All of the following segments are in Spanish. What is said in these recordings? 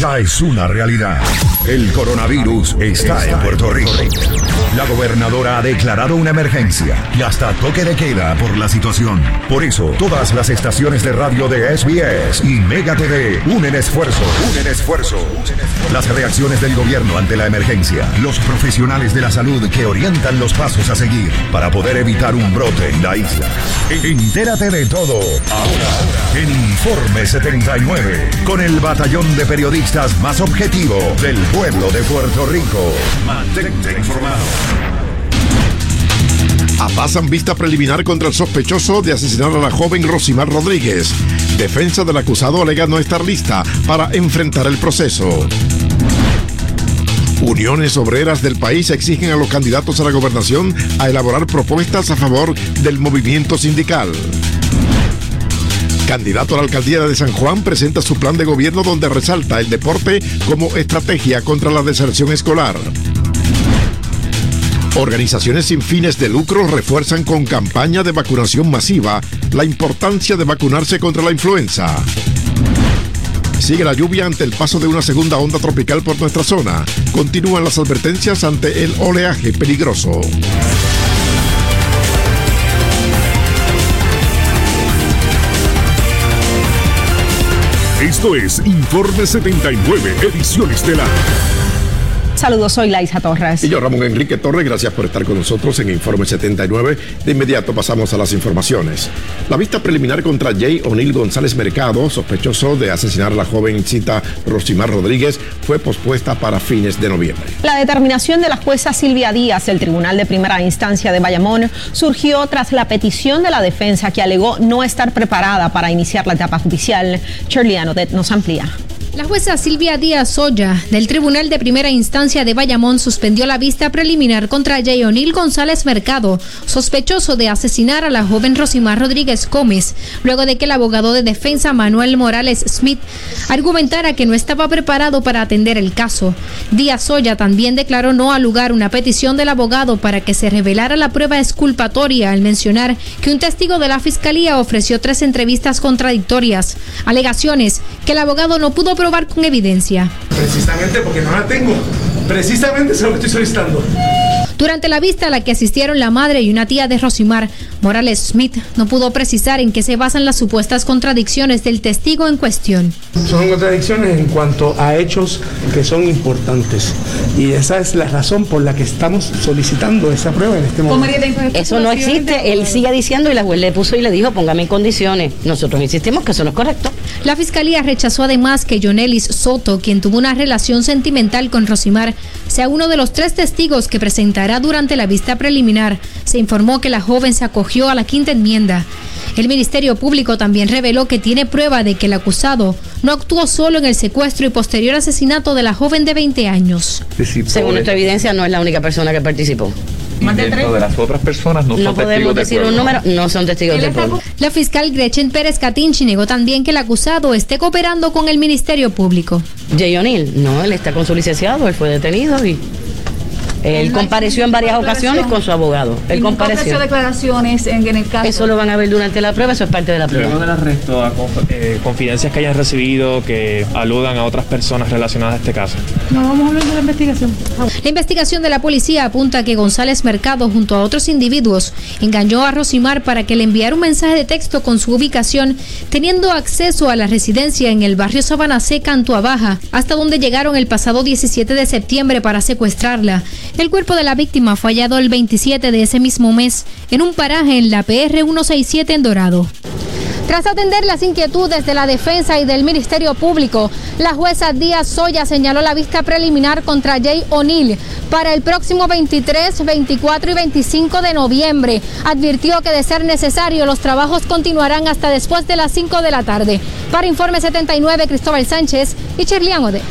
ya es una realidad. El coronavirus está en Puerto Rico. La gobernadora ha declarado una emergencia y hasta toque de queda por la situación. Por eso, todas las estaciones de radio de SBS y Mega TV unen esfuerzo, unen esfuerzo. Las reacciones del gobierno ante la emergencia, los profesionales de la salud que orientan los pasos a seguir para poder evitar un brote en la isla. Entérate de todo ahora en Informe 79 con el batallón de periodistas más objetivo del pueblo de Puerto Rico. Mantente informado. Apasan vista preliminar contra el sospechoso de asesinar a la joven Rosimar Rodríguez. Defensa del acusado alega no estar lista para enfrentar el proceso. Uniones obreras del país exigen a los candidatos a la gobernación a elaborar propuestas a favor del movimiento sindical. Candidato a la alcaldía de San Juan presenta su plan de gobierno donde resalta el deporte como estrategia contra la deserción escolar. Organizaciones sin fines de lucro refuerzan con campaña de vacunación masiva la importancia de vacunarse contra la influenza. Sigue la lluvia ante el paso de una segunda onda tropical por nuestra zona. Continúan las advertencias ante el oleaje peligroso. Esto es Informe 79, edición estelar. Saludos, soy Laisa Torres. Y yo, Ramón Enrique Torres, gracias por estar con nosotros en Informe 79. De inmediato pasamos a las informaciones. La vista preliminar contra Jay O'Neill González Mercado, sospechoso de asesinar a la jovencita Rosimar Rodríguez, fue pospuesta para fines de noviembre. La determinación de la jueza Silvia Díaz del Tribunal de Primera Instancia de Bayamón surgió tras la petición de la defensa que alegó no estar preparada para iniciar la etapa judicial. Shirley Anodet nos amplía. La jueza Silvia Díaz Soya del Tribunal de Primera Instancia de Bayamón suspendió la vista preliminar contra Jay O'Neill González Mercado, sospechoso de asesinar a la joven Rosimar Rodríguez Gómez, luego de que el abogado de defensa Manuel Morales Smith argumentara que no estaba preparado para atender el caso. Díaz Soya también declaró no al lugar una petición del abogado para que se revelara la prueba exculpatoria al mencionar que un testigo de la fiscalía ofreció tres entrevistas contradictorias, alegaciones que el abogado no pudo probar con evidencia. Precisamente porque no la tengo. Precisamente es lo que estoy solicitando. Durante la vista a la que asistieron la madre y una tía de Rosimar, Morales Smith no pudo precisar en qué se basan las supuestas contradicciones del testigo en cuestión. Son contradicciones en cuanto a hechos que son importantes. Y esa es la razón por la que estamos solicitando esa prueba en este momento. Eso no existe. Él sigue diciendo y la juez le puso y le dijo, póngame en condiciones. Nosotros insistimos que eso no es correcto. La fiscalía rechazó además que Jonelis Soto, quien tuvo una relación sentimental con Rosimar, sea uno de los tres testigos que presentará durante la vista preliminar. Se informó que la joven se acogió a la quinta enmienda. El Ministerio Público también reveló que tiene prueba de que el acusado no actuó solo en el secuestro y posterior asesinato de la joven de 20 años. Según nuestra evidencia, no es la única persona que participó. Dentro de las otras personas no, No son podemos testigos decir un número, no son testigos de prueba. La fiscal Gretchen Pérez Catinchi negó también que el acusado esté cooperando con el Ministerio Público. Jay O'Neill, no, él está con su licenciado, él fue detenido y él compareció en varias ocasiones con su abogado. Él compareció. declaraciones en, en el caso. Eso lo van a ver durante la prueba, eso es parte de la Luego prueba. del arresto, a conf- eh, confidencias que hayan recibido que aludan a otras personas relacionadas a este caso. No vamos a hablar de la investigación. La investigación de la policía apunta que González Mercado, junto a otros individuos, engañó a Rosimar para que le enviara un mensaje de texto con su ubicación, teniendo acceso a la residencia en el barrio Sabana Seca, Antua Baja, hasta donde llegaron el pasado 17 de septiembre para secuestrarla. El cuerpo de la víctima fue hallado el 27 de ese mismo mes en un paraje en la PR 167 en Dorado. Tras atender las inquietudes de la defensa y del Ministerio Público, la jueza Díaz Soya señaló la vista preliminar contra Jay O'Neill para el próximo 23, 24 y 25 de noviembre. Advirtió que de ser necesario los trabajos continuarán hasta después de las 5 de la tarde. Para Informe 79, Cristóbal Sánchez y Cherlian Ode.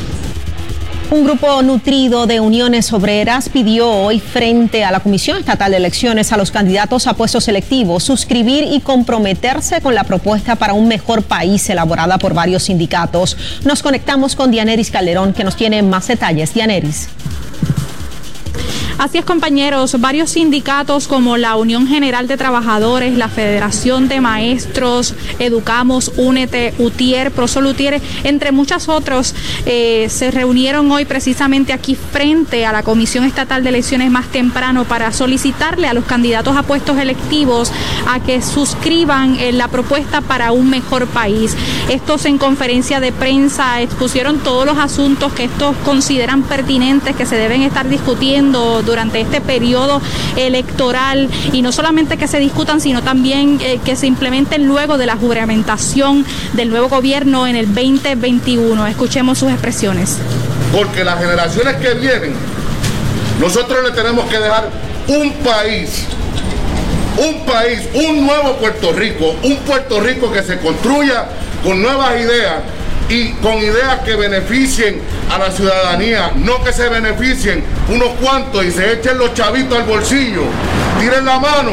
Un grupo nutrido de uniones obreras pidió hoy frente a la Comisión Estatal de Elecciones a los candidatos a puestos selectivos suscribir y comprometerse con la propuesta para un mejor país elaborada por varios sindicatos. Nos conectamos con Dianeris Calderón que nos tiene más detalles. Dianeris. Así es, compañeros, varios sindicatos como la Unión General de Trabajadores, la Federación de Maestros, Educamos, Únete, UTIER, Prosolutier, entre muchos otros, eh, se reunieron hoy precisamente aquí frente a la Comisión Estatal de Elecciones más temprano para solicitarle a los candidatos a puestos electivos a que suscriban eh, la propuesta para un mejor país. Estos en conferencia de prensa expusieron todos los asuntos que estos consideran pertinentes que se deben estar discutiendo durante este periodo electoral y no solamente que se discutan, sino también eh, que se implementen luego de la juramentación del nuevo gobierno en el 2021. Escuchemos sus expresiones. Porque las generaciones que vienen, nosotros le tenemos que dejar un país un país, un nuevo Puerto Rico, un Puerto Rico que se construya con nuevas ideas y con ideas que beneficien a la ciudadanía, no que se beneficien unos cuantos y se echen los chavitos al bolsillo, tiren la mano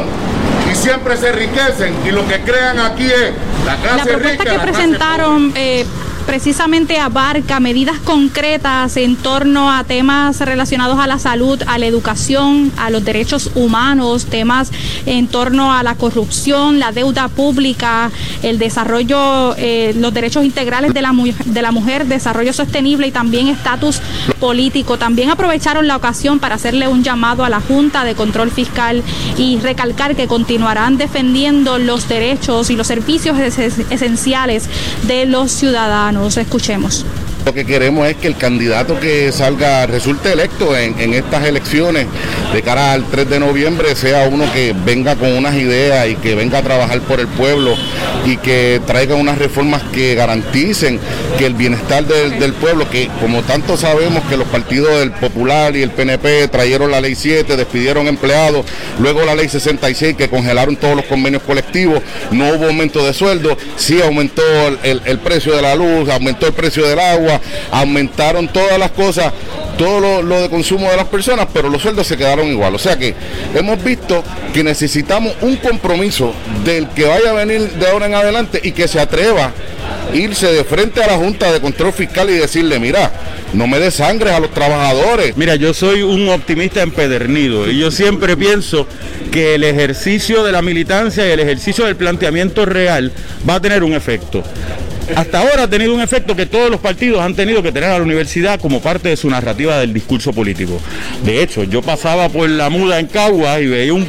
y siempre se enriquecen. Y lo que crean aquí es la clase la propuesta que presentaron eh, precisamente abarca medidas concretas en torno a temas relacionados a la salud, a la educación, a los derechos humanos, temas en torno a la corrupción, la deuda pública, el desarrollo, eh, los derechos integrales de la, de la mujer, desarrollo sostenible y también estatus político. También aprovecharon la ocasión para hacerle un llamado a la Junta de Control Fiscal y recalcar que continuarán defendiendo los derechos y los servicios esenciales de los ciudadanos. Nos escuchemos. Lo que queremos es que el candidato que salga, resulte electo en, estas elecciones de cara al 3 de noviembre, sea uno que venga con unas ideas y que venga a trabajar por el pueblo y que traiga unas reformas que garanticen que el bienestar del, pueblo, que como tanto sabemos que los partidos del Popular y el PNP trajeron la ley 7, despidieron empleados, luego la ley 66 que congelaron todos los convenios colectivos, no hubo aumento de sueldo, sí aumentó el precio de la luz, aumentó el precio del agua, aumentaron todas las cosas, todo lo, de consumo de las personas, pero los sueldos se quedaron igual. O sea que hemos visto que necesitamos un compromiso del que vaya a venir de ahora en adelante y que se atreva a irse de frente a la Junta de Control Fiscal y decirle, mira, no me des sangre a los trabajadores. Mira, yo soy un optimista empedernido y yo siempre pienso que el ejercicio de la militancia y el ejercicio del planteamiento real va a tener un efecto hasta ahora ha tenido un efecto que todos los partidos han tenido que tener a la universidad como parte de su narrativa del discurso político. De hecho, yo pasaba por la muda en Cagua y veía un,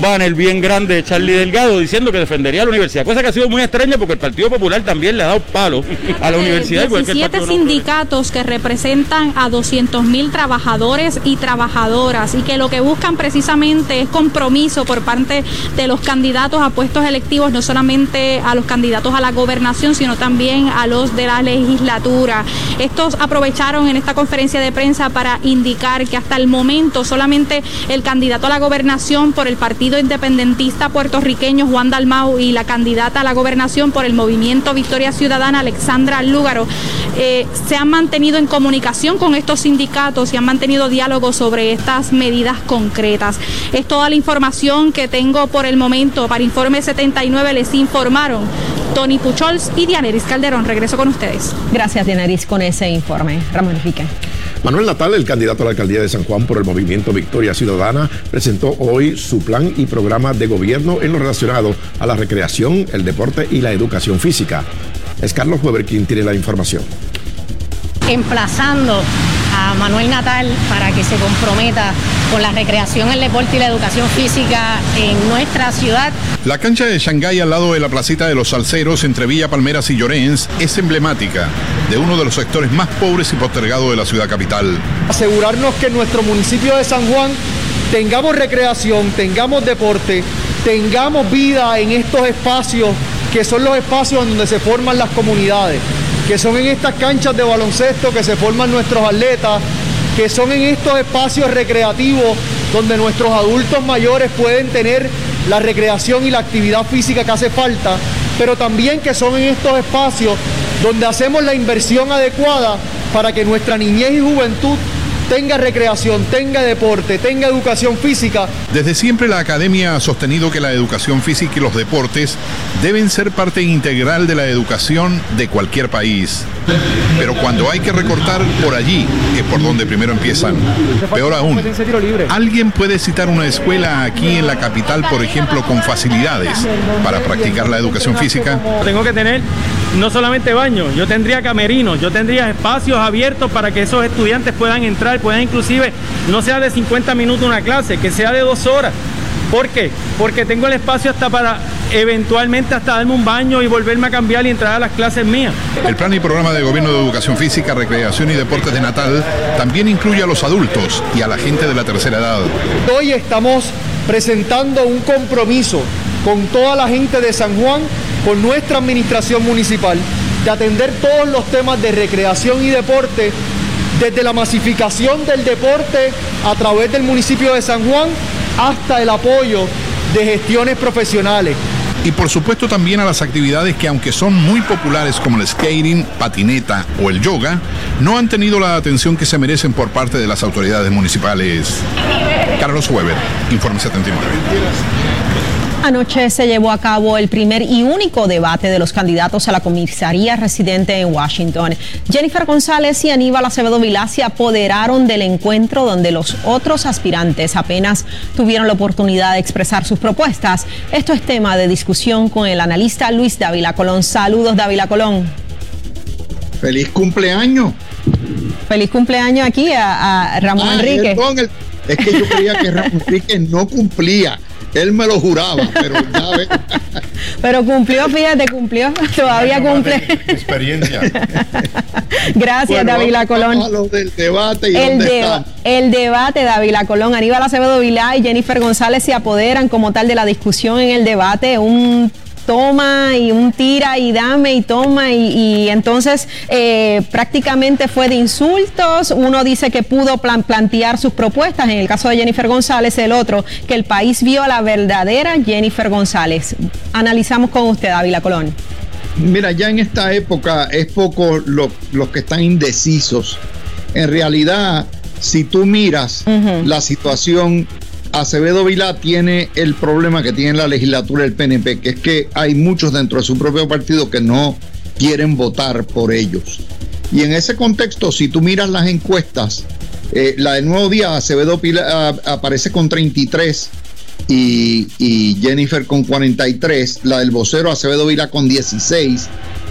banner bien grande de Charlie Delgado diciendo que defendería la universidad, cosa que ha sido muy extraña porque el Partido Popular también le ha dado palo a la universidad. 17 sindicatos que representan a 200 mil trabajadores y trabajadoras y que lo que buscan precisamente es compromiso por parte de los candidatos a puestos electivos, no solamente a los candidatos a la gobernación, sino también a los de la legislatura. Estos aprovecharon en esta conferencia de prensa para indicar que hasta el momento solamente el candidato a la gobernación por el Partido Independentista puertorriqueño Juan Dalmau y la candidata a la gobernación por el Movimiento Victoria Ciudadana Alexandra Lúgaro eh, se han mantenido en comunicación con estos sindicatos y han mantenido diálogo sobre estas medidas concretas. Es toda la información que tengo por el momento. Para Informe 79 les informaron Tony Puchols y Dianeris Calderón. Regreso con ustedes. Gracias, Dianeris, con ese informe. Ramón Pique. Manuel Natal, el candidato a la alcaldía de San Juan por el movimiento Victoria Ciudadana, presentó hoy su plan y programa de gobierno en lo relacionado a la recreación, el deporte y la educación física. Es Carlos Weber quien tiene la información. Emplazando a Manuel Natal para que se comprometa con la recreación, el deporte y la educación física en nuestra ciudad. La cancha de Shanghái al lado de la placita de los Salceros entre Villa Palmeras y Llorens es emblemática de uno de los sectores más pobres y postergados de la ciudad capital. Asegurarnos que en nuestro municipio de San Juan tengamos recreación, tengamos deporte, tengamos vida en estos espacios que son los espacios donde se forman las comunidades, que son en estas canchas de baloncesto que se forman nuestros atletas, que son en estos espacios recreativos donde nuestros adultos mayores pueden tener la recreación y la actividad física que hace falta, pero también que son en estos espacios donde hacemos la inversión adecuada para que nuestra niñez y juventud tenga recreación, tenga deporte, tenga educación física. Desde siempre la academia ha sostenido que la educación física y los deportes deben ser parte integral de la educación de cualquier país. Pero cuando hay que recortar por allí es por donde primero empiezan. Peor aún, alguien puede citar una escuela aquí en la capital, por ejemplo, con facilidades para practicar la educación física. Tengo que tener no solamente baños, yo tendría camerinos, yo tendría espacios abiertos para que esos estudiantes puedan entrar, puedan inclusive, no sea de 50 minutos una clase, que sea de dos horas. ¿Por qué? Porque tengo el espacio hasta para eventualmente hasta darme un baño y volverme a cambiar y entrar a las clases mías. El plan y programa de gobierno de educación física, recreación y deportes de Natal también incluye a los adultos y a la gente de la tercera edad. Hoy estamos presentando un compromiso con toda la gente de San Juan, con nuestra administración municipal, de atender todos los temas de recreación y deporte, desde la masificación del deporte a través del municipio de San Juan hasta el apoyo de gestiones profesionales. Y por supuesto también a las actividades que aunque son muy populares como el skating, patineta o el yoga, no han tenido la atención que se merecen por parte de las autoridades municipales. Carlos Weber, Informe 79. Anoche se llevó a cabo el primer y único debate de los candidatos a la comisaría residente en Washington. Jennifer González y Aníbal Acevedo Vilá se apoderaron del encuentro donde los otros aspirantes apenas tuvieron la oportunidad de expresar sus propuestas. Esto es tema de discusión con el analista Luis Dávila Colón. Saludos, Dávila Colón. Feliz cumpleaños. Feliz cumpleaños aquí a, Ramón ah, Enrique. es que yo creía que Ramón Enrique no cumplía. Él me lo juraba, pero ya ve. Pero cumplió, fíjate, cumplió. Todavía cumple. Experiencia. Gracias, David Colón. del debate y el, el debate, David Colón. Aníbal Acevedo Vilá y Jennifer González se apoderan como tal de la discusión en el debate. Un toma y un tira y dame y toma y, entonces eh, prácticamente fue de insultos. Uno dice que pudo plantear sus propuestas, en el caso de Jennifer González, el otro, que el país vio a la verdadera Jennifer González. Analizamos con usted, Ávila Colón. Mira, ya en esta época es poco los que están indecisos. En realidad, si tú miras la situación Acevedo Vilá tiene el problema que tiene la legislatura del PNP, que es que hay muchos dentro de su propio partido que no quieren votar por ellos. Y en ese contexto, si tú miras las encuestas, eh, la del Nuevo Día, Acevedo Vilá aparece con 33 y, Jennifer con 43, la del vocero Acevedo Vilá con 16,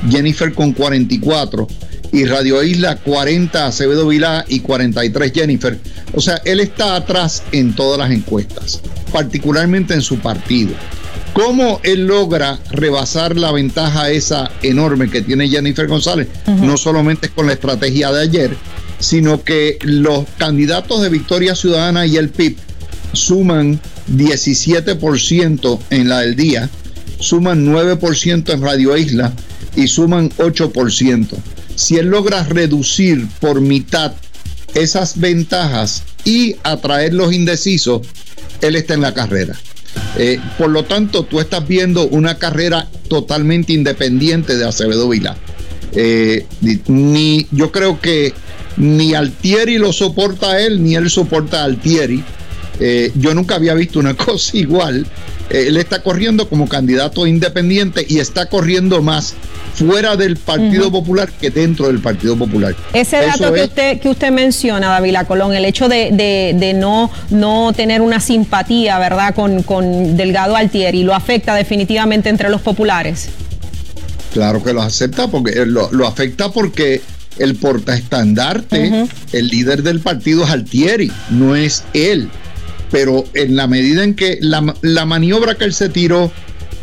Jennifer con 44 y Radio Isla 40 Acevedo Vilá y 43 Jennifer. O sea, él está atrás en todas las encuestas, particularmente en su partido. ¿Cómo él logra rebasar la ventaja esa enorme que tiene Jennifer González? No solamente con la estrategia de ayer, sino que los candidatos de Victoria Ciudadana y el PIB suman 17% en la del día, suman 9% en Radio Isla y suman 8% si él logra reducir por mitad esas ventajas y atraer los indecisos, él está en la carrera. Eh, por lo tanto, tú estás viendo una carrera totalmente independiente de Acevedo Vila. Eh, ni, yo creo que ni Altieri lo soporta él, ni él soporta a Altieri. Eh, yo nunca había visto una cosa igual. él está corriendo como candidato independiente y está corriendo más fuera del Partido Popular que dentro del Partido Popular. Ese dato que, usted, que usted menciona, David Colón, el hecho de, no, no tener una simpatía, ¿verdad?, con, con Delgado Altieri, ¿lo afecta definitivamente entre los populares? Claro que lo acepta, porque eh, lo, afecta porque el portaestandarte, el líder del partido es Altieri, no es él. Pero en la medida en que la, la maniobra que él se tiró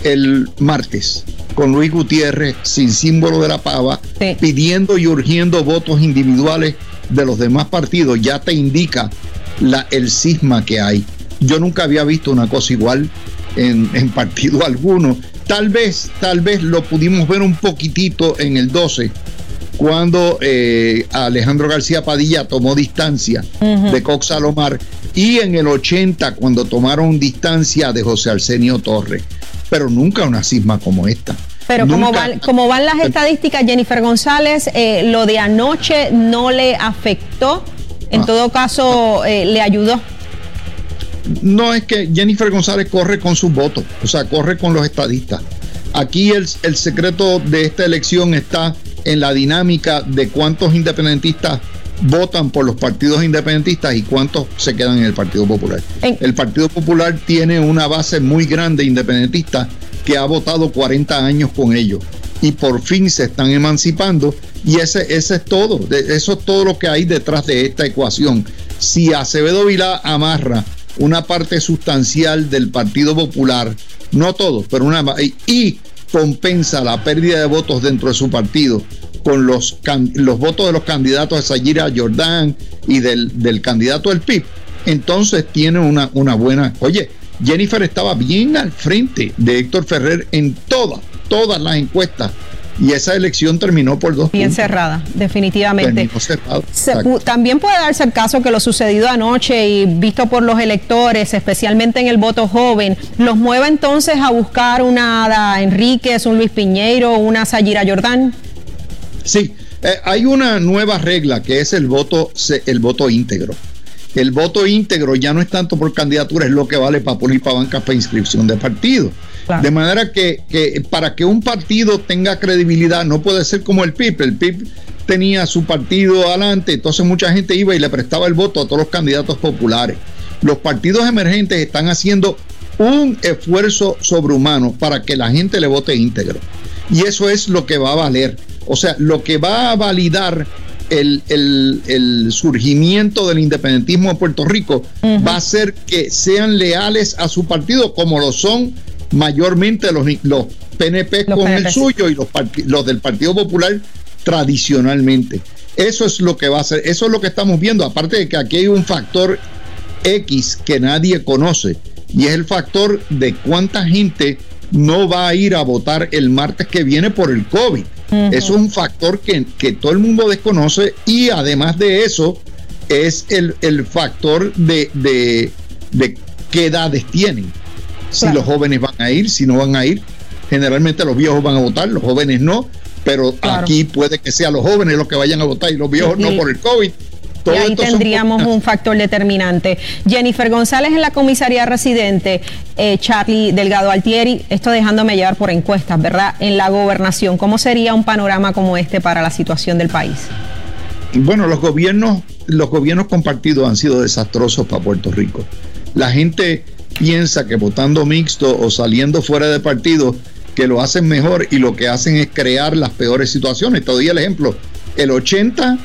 el martes, con Luis Gutiérrez sin símbolo de la pava, pidiendo y urgiendo votos individuales de los demás partidos, ya te indica la, el cisma que hay. Yo nunca había visto una cosa igual en, partido alguno. Tal vez, tal vez lo pudimos ver un poquitito en el 12, cuando eh, Alejandro García Padilla tomó distancia de Cox Salomar, y en el 80, cuando tomaron distancia de José Arsenio Torres pero nunca una cisma como esta. Pero como van, como van las estadísticas, Jennifer González, eh, lo de anoche no le afectó En Ah. todo caso, eh, le ayudó. No es que Jennifer González corre con sus votos, o sea, corre con los estadistas. Aquí el, el secreto de esta elección está en la dinámica de cuántos independentistas votan por los partidos independentistas y cuántos se quedan en el Partido Popular. El Partido Popular tiene una base muy grande independentista que ha votado 40 años con ellos y por fin se están emancipando y ese, ese es todo, eso es todo lo que hay detrás de esta ecuación. Si Acevedo Vilá amarra una parte sustancial del Partido Popular, no todo, pero una y compensa la pérdida de votos dentro de su partido con los, can- los votos de los candidatos de Sayira Jordán y del, del candidato del PIB, entonces tiene una, una buena. Oye, Jennifer estaba bien al frente de Héctor Ferrer en todas, todas las encuestas. Y esa elección terminó por dos Bien puntos. cerrada, definitivamente. Cerrado. Se también puede darse el caso que lo sucedido anoche y visto por los electores, especialmente en el voto joven, los mueva entonces a buscar una Ada Enríquez, un Luis Piñeiro, una Sayira Jordán. Sí, eh, hay una nueva regla que es el voto, el voto íntegro. El voto íntegro ya no es tanto por candidatura, es lo que vale para poner para bancas para inscripción de partido. De manera que, que para que un partido tenga credibilidad no puede ser como el PIB. El PIB tenía su partido adelante, entonces mucha gente iba y le prestaba el voto a todos los candidatos populares. Los partidos emergentes están haciendo un esfuerzo sobrehumano para que la gente le vote íntegro. Y eso es lo que va a valer. O sea, lo que va a validar el, el- el surgimiento del independentismo en Puerto Rico va a ser que sean leales a su partido como lo son mayormente los, los PNP con el suyo y los, los del Partido Popular tradicionalmente. Eso es lo que va a ser, eso es lo que estamos viendo, aparte de que aquí hay un factor X que nadie conoce y es el factor de cuánta gente no va a ir a votar el martes que viene por el COVID. Es un factor que, que todo el mundo desconoce y además de eso es el, el factor de, de, de qué edades tienen. Si Claro. los jóvenes van a ir, si no van a ir. Generalmente los viejos van a votar, los jóvenes no, pero Claro. aquí puede que sean los jóvenes los que vayan a votar y los viejos no por el COVID. Y ahí son tendríamos un factor determinante. Jennifer González en la comisaría residente, eh, Charlie Delgado Altieri, esto dejándome llevar por encuestas, ¿verdad? En la gobernación, ¿cómo sería un panorama como este para la situación del país? Bueno, los gobiernos, los gobiernos compartidos han sido desastrosos para Puerto Rico. La gente piensa que votando mixto o saliendo fuera de partido que lo hacen mejor y lo que hacen es crear las peores situaciones. Te doy el ejemplo. El 80,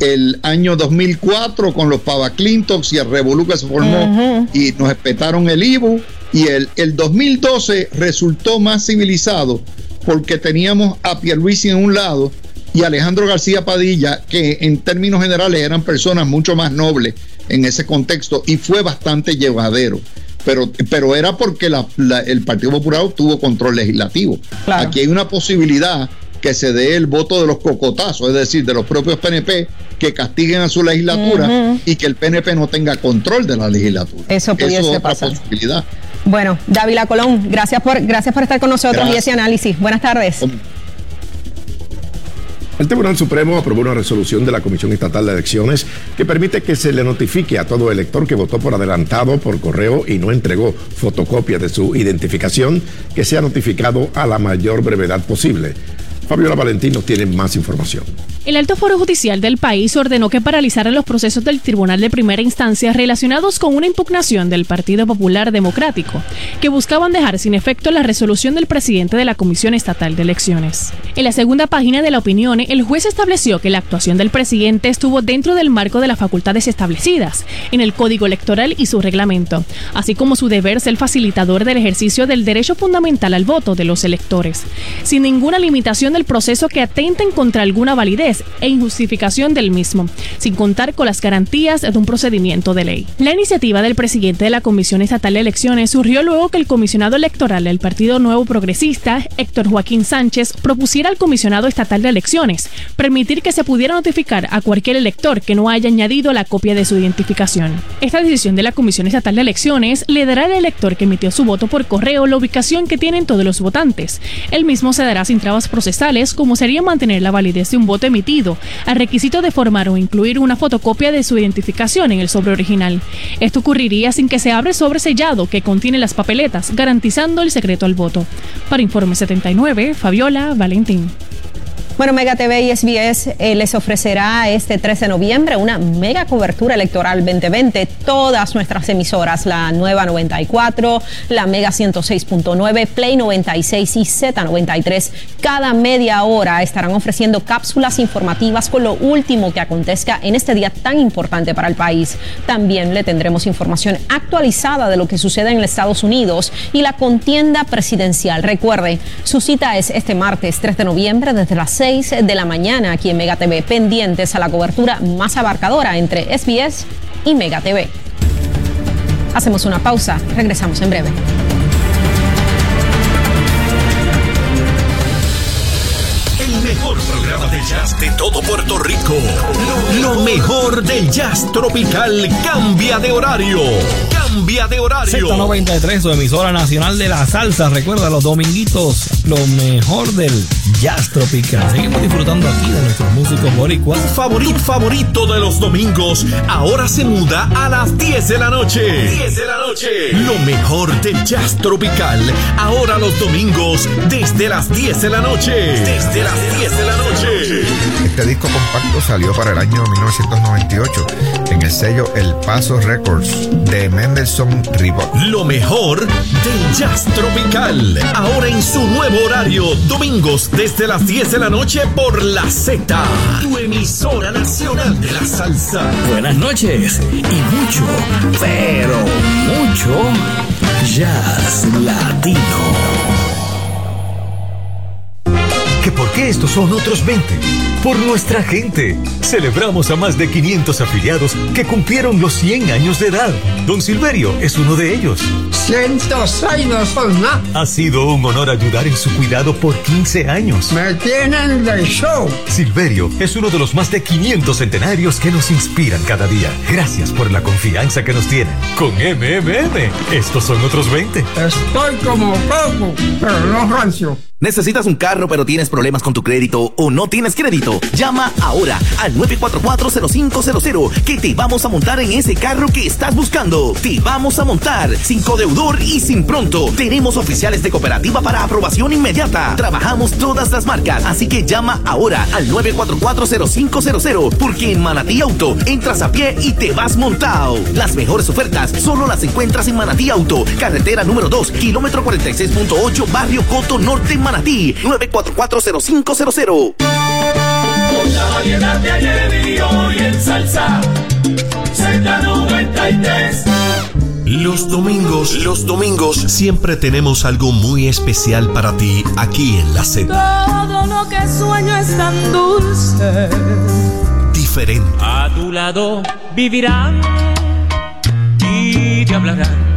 el año 2004 con los Pava Clintox y el Revolú que se formó y nos espetaron el IBU y el, el 2012 resultó más civilizado porque teníamos a Pierluisi en un lado y Alejandro García Padilla, que en términos generales eran personas mucho más nobles en ese contexto y fue bastante llevadero. Pero, pero era porque la- la- el Partido Popular tuvo control legislativo. Aquí hay una posibilidad que se dé el voto de los cocotazos, es decir, de los propios PNP que castiguen a su legislatura y que el PNP no tenga control de la legislatura. Eso pudiese es otra pasar. posibilidad. Bueno, Dávila Colón, gracias por, gracias por estar con nosotros y ese análisis. Buenas tardes. El Tribunal Supremo aprobó una resolución de la Comisión Estatal de Elecciones que permite que se le notifique a todo elector que votó por adelantado por correo y no entregó fotocopia de su identificación que sea notificado a la mayor brevedad posible. Fabiola Valentín nos tiene más información. El alto foro judicial del país ordenó que paralizaran los procesos del Tribunal de Primera Instancia relacionados con una impugnación del Partido Popular Democrático, que buscaban dejar sin efecto la resolución del presidente de la Comisión Estatal de Elecciones. En la segunda página de la opinión, el juez estableció que la actuación del presidente estuvo dentro del marco de las facultades establecidas en el Código Electoral y su reglamento, así como su deber ser facilitador del ejercicio del derecho fundamental al voto de los electores, sin ninguna limitación del proceso que atenten contra alguna validez e injustificación del mismo, sin contar con las garantías de un procedimiento de ley. La iniciativa del presidente de la Comisión Estatal de Elecciones surgió luego que el comisionado electoral del Partido Nuevo Progresista, Héctor Joaquín Sánchez, propusiera al comisionado estatal de elecciones permitir que se pudiera notificar a cualquier elector que no haya añadido la copia de su identificación. Esta decisión de la Comisión Estatal de Elecciones le dará al elector que emitió su voto por correo la ubicación que tienen todos los votantes. El mismo se dará sin trabas procesales, como sería mantener la validez de un voto emitido al requisito de formar o incluir una fotocopia de su identificación en el sobre original. Esto ocurriría sin que se abra el sobre sellado que contiene las papeletas, garantizando el secreto al voto. Para Informe 79, Fabiola Valentín. Bueno, Mega TV y SBS eh, les ofrecerá este 13 de noviembre una mega cobertura electoral 2020. Todas nuestras emisoras, la nueva 94, la Mega 106.9, Play 96 y Z93, cada media hora estarán ofreciendo cápsulas informativas con lo último que acontezca en este día tan importante para el país. También le tendremos información actualizada de lo que sucede en Estados Unidos y la contienda presidencial. Recuerde, su cita es este martes 3 de noviembre desde las 6 de la mañana aquí en Mega TV, pendientes a la cobertura más abarcadora entre SBS y Mega TV. Hacemos una pausa, regresamos en breve. Programa de jazz de todo Puerto Rico. Lo, lo mejor del jazz tropical cambia de horario. Cambia de horario. Z93, su emisora nacional de la salsa. Recuerda los dominguitos, lo mejor del jazz tropical. Seguimos disfrutando aquí de nuestros músicos boricuas. Favorito, favorito de los domingos, ahora se muda a las 10 de la noche. 10 de la noche. Lo mejor del jazz tropical, ahora los domingos, desde las 10 de la noche. Desde las 10 de la noche. Este disco compacto salió para el año 1998 en el sello El Paso Records de Mendelssohn Reebok. Lo mejor del jazz tropical, ahora en su nuevo horario, domingos desde las 10 de la noche por la Z, tu emisora nacional de la salsa. Buenas noches y mucho, pero mucho jazz latino. ¿Que por qué estos son otros 20? Por nuestra gente. Celebramos a más de 500 afiliados que cumplieron los 100 años de edad. Don Silverio es uno de ellos. Cientos años son nada. Ha sido un honor ayudar en su cuidado por 15 años. Me tienen de show. Silverio es uno de los más de 500 centenarios que nos inspiran cada día. Gracias por la confianza que nos tienen. Con MMM, estos son otros 20. Estoy como Goku, pero no rancio. ¿Necesitas un carro pero tienes problemas con tu crédito o no tienes crédito? Llama ahora al 944-0500 que te vamos a montar en ese carro que estás buscando. Te vamos a montar sin codeudor y sin pronto. Tenemos oficiales de cooperativa para aprobación inmediata. Trabajamos todas las marcas, así que llama ahora al 944-0500 porque en Manatí Auto entras a pie y te vas montado. Las mejores ofertas solo las encuentras en Manatí Auto, carretera número 2, kilómetro 46.8, barrio Coto Norte, Manatí, 9440500. Con la variedad de ayer y hoy en salsa, Z93. Los domingos, los domingos siempre tenemos algo muy especial para ti aquí en la Z. Todo lo que sueño es tan dulce. Diferente. A tu lado vivirán y te hablarán.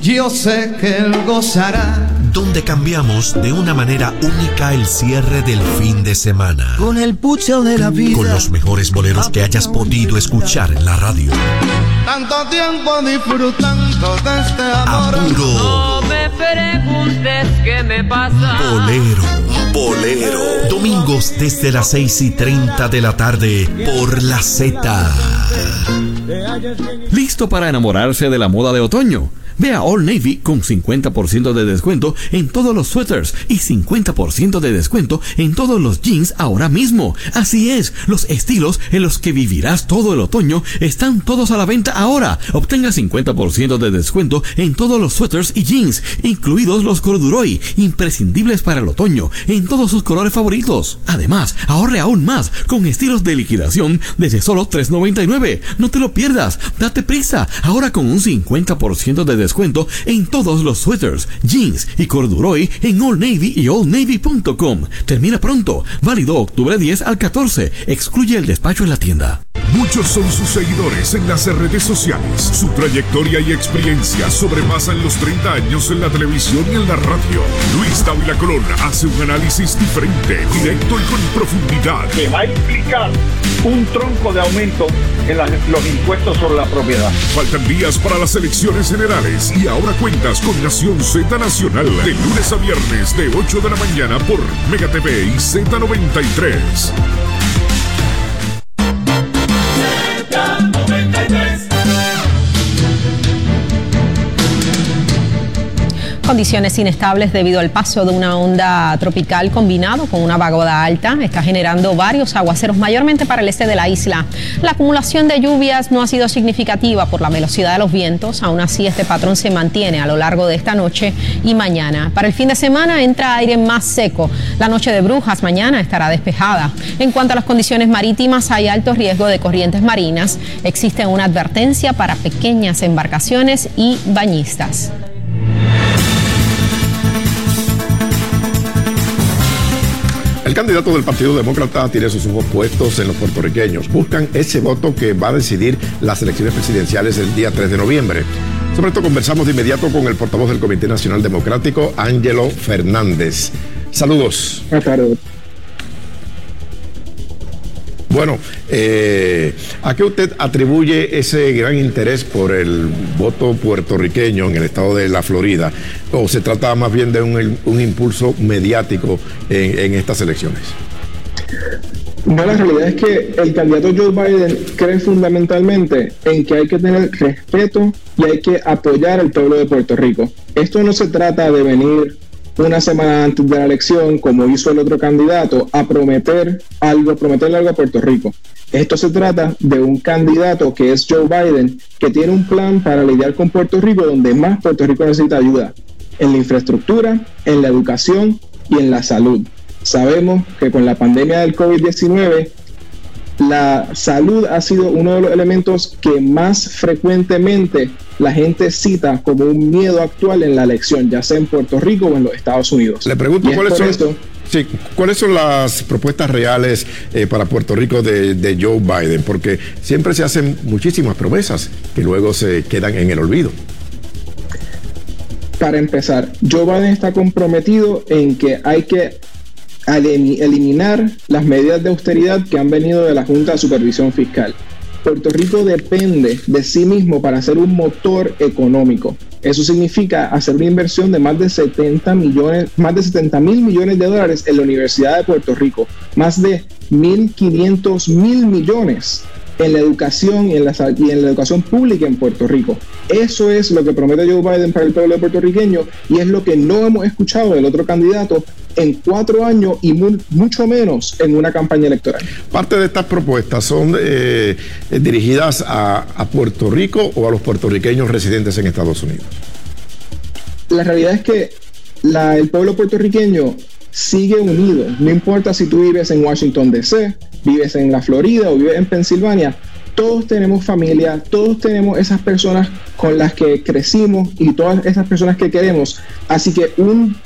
Yo sé que él gozará. Donde cambiamos de una manera única el cierre del fin de semana. Con el pucho de la vida. Con los mejores boleros que hayas podido escuchar en la radio. Tanto tiempo disfrutando de este amor. Apuro. No me preguntes qué me pasa. Bolero, bolero. Domingos desde las 6 y 30 de la tarde por la Z. ¿Listo para enamorarse de la moda de otoño? Ve a All Navy con 50% de descuento en todos los suéteres y 50% de descuento en todos los jeans ahora mismo. Así es, los estilos en los que vivirás todo el otoño están todos a la venta ahora. Obtenga 50% de descuento en todos los suéteres y jeans, incluidos los corduroy, imprescindibles para el otoño, en todos sus colores favoritos. Además, ahorre aún más con estilos de liquidación desde solo $3.99. No te lo pierdas, date prisa, ahora con un 50% de descuento en todos los suéteres, jeans y corduroy en Old Navy y oldnavy.com. Termina pronto, válido octubre 10 al 14. Excluye el despacho en la tienda. Muchos son sus seguidores en las redes sociales. Su trayectoria y experiencia sobrepasan los 30 años en la televisión y en la radio. Luis Dávila Colón hace un análisis diferente, directo y con profundidad. Que va a implicar un tronco de aumento en los impuestos sobre la propiedad. Faltan días para las elecciones generales y ahora cuentas con Nación Z Nacional de lunes a viernes de 8 de la mañana por Mega TV y Z93. Condiciones inestables debido al paso de una onda tropical combinado con una vaguada alta está generando varios aguaceros mayormente para el este de la isla. La acumulación de lluvias no ha sido significativa por la velocidad de los vientos, aún así este patrón se mantiene a lo largo de esta noche y mañana. Para el fin de semana entra aire más seco. La noche de brujas mañana estará despejada. En cuanto a las condiciones marítimas, hay alto riesgo de corrientes marinas. Existe una advertencia para pequeñas embarcaciones y bañistas. El candidato del Partido Demócrata tiene sus ojos puestos en los puertorriqueños. Buscan ese voto que va a decidir las elecciones presidenciales el día 3 de noviembre. Sobre esto conversamos de inmediato con el portavoz del Comité Nacional Democrático, Ángelo Fernández. Saludos. Bueno, eh, ¿a qué usted atribuye ese gran interés por el voto puertorriqueño en el estado de la Florida? ¿O se trata más bien de un, impulso mediático en, estas elecciones? No, la realidad es que el candidato Joe Biden cree fundamentalmente en que hay que tener respeto y hay que apoyar al pueblo de Puerto Rico. Esto no se trata de venir una semana antes de la elección, como hizo el otro candidato, a prometer algo, prometerle algo a Puerto Rico. Esto se trata de un candidato que es Joe Biden, que tiene un plan para lidiar con Puerto Rico donde más Puerto Rico necesita ayuda, en la infraestructura, en la educación y en la salud. Sabemos que con la pandemia del COVID-19 la salud ha sido uno de los elementos que más frecuentemente la gente cita como un miedo actual en la elección, ya sea en Puerto Rico o en los Estados Unidos. Le pregunto cuáles son, cuáles son las propuestas reales eh, para Puerto Rico de, de Joe Biden, porque siempre se hacen muchísimas promesas que luego se quedan en el olvido. Para empezar, Joe Biden está comprometido en que hay que al eliminar las medidas de austeridad que han venido de la Junta de Supervisión Fiscal. Puerto Rico depende de sí mismo para ser un motor económico. Eso significa hacer una inversión de más de 70 millones, más de 70 mil millones de dólares en la Universidad de Puerto Rico, más de 1.500 mil millones en la educación y en la, y en la educación pública en Puerto Rico. Eso es lo que promete Joe Biden para el pueblo puertorriqueño y es lo que no hemos escuchado del otro candidato en cuatro años y mucho menos en una campaña electoral. Parte de estas propuestas son eh, dirigidas a, Puerto Rico o a los puertorriqueños residentes en Estados Unidos. La realidad es que el pueblo puertorriqueño sigue unido. No importa si tú vives en Washington, D.C., vives en la Florida o vives en Pensilvania, todos tenemos familia, todos tenemos esas personas con las que crecimos y todas esas personas que queremos. Así que un,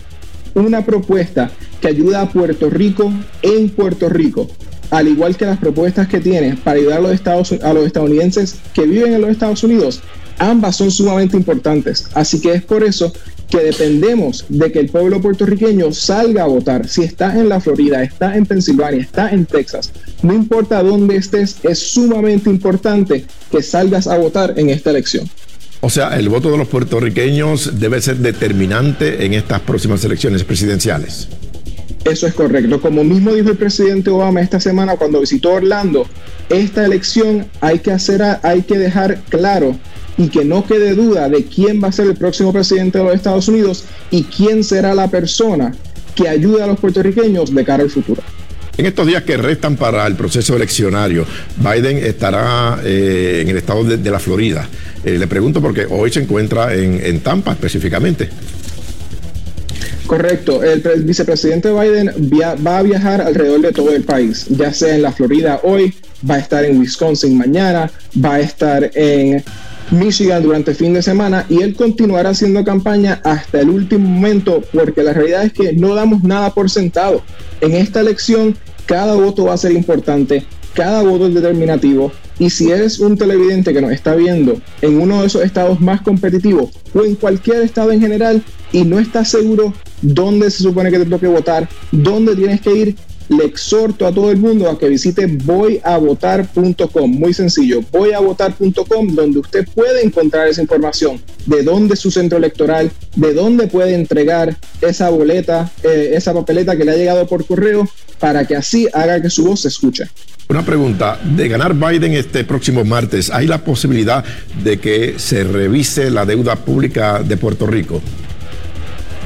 una propuesta que ayuda a Puerto Rico en Puerto Rico, al igual que las propuestas que tiene para ayudar a los, Estados, a los estadounidenses que viven en los Estados Unidos, ambas son sumamente importantes. Así que es por eso que dependemos de que el pueblo puertorriqueño salga a votar. Si está en la Florida, está en Pensilvania, está en Texas, no importa dónde estés, es sumamente importante que salgas a votar en esta elección. O sea, el voto de los puertorriqueños debe ser determinante en estas próximas elecciones presidenciales. Eso es correcto. Como mismo dijo el presidente Obama esta semana cuando visitó Orlando, esta elección hay que hacer, hay que dejar claro y que no quede duda de quién va a ser el próximo presidente de los Estados Unidos y quién será la persona que ayude a los puertorriqueños de cara al futuro. En estos días que restan para el proceso eleccionario, Biden estará eh, en el estado de, la Florida. Eh, le pregunto porque hoy se encuentra en, Tampa específicamente. Correcto, el, vicepresidente Biden va a viajar alrededor de todo el país, ya sea en la Florida hoy, va a estar en Wisconsin mañana, va a estar en Michigan durante fin de semana y él continuará haciendo campaña hasta el último momento porque la realidad es que no damos nada por sentado. En esta elección cada voto va a ser importante, cada voto es determinativo y si eres un televidente que nos está viendo en uno de esos estados más competitivos o en cualquier estado en general y no estás seguro dónde se supone que te toque votar, dónde tienes que ir, le exhorto a todo el mundo a que visite voyavotar.com. Muy sencillo, voyavotar.com, donde usted puede encontrar esa información de dónde es su centro electoral, de dónde puede entregar esa boleta, eh, esa papeleta que le ha llegado por correo, para que así haga que su voz se escuche. Una pregunta, de ganar Biden este próximo martes, ¿hay la posibilidad de que se revise la deuda pública de Puerto Rico?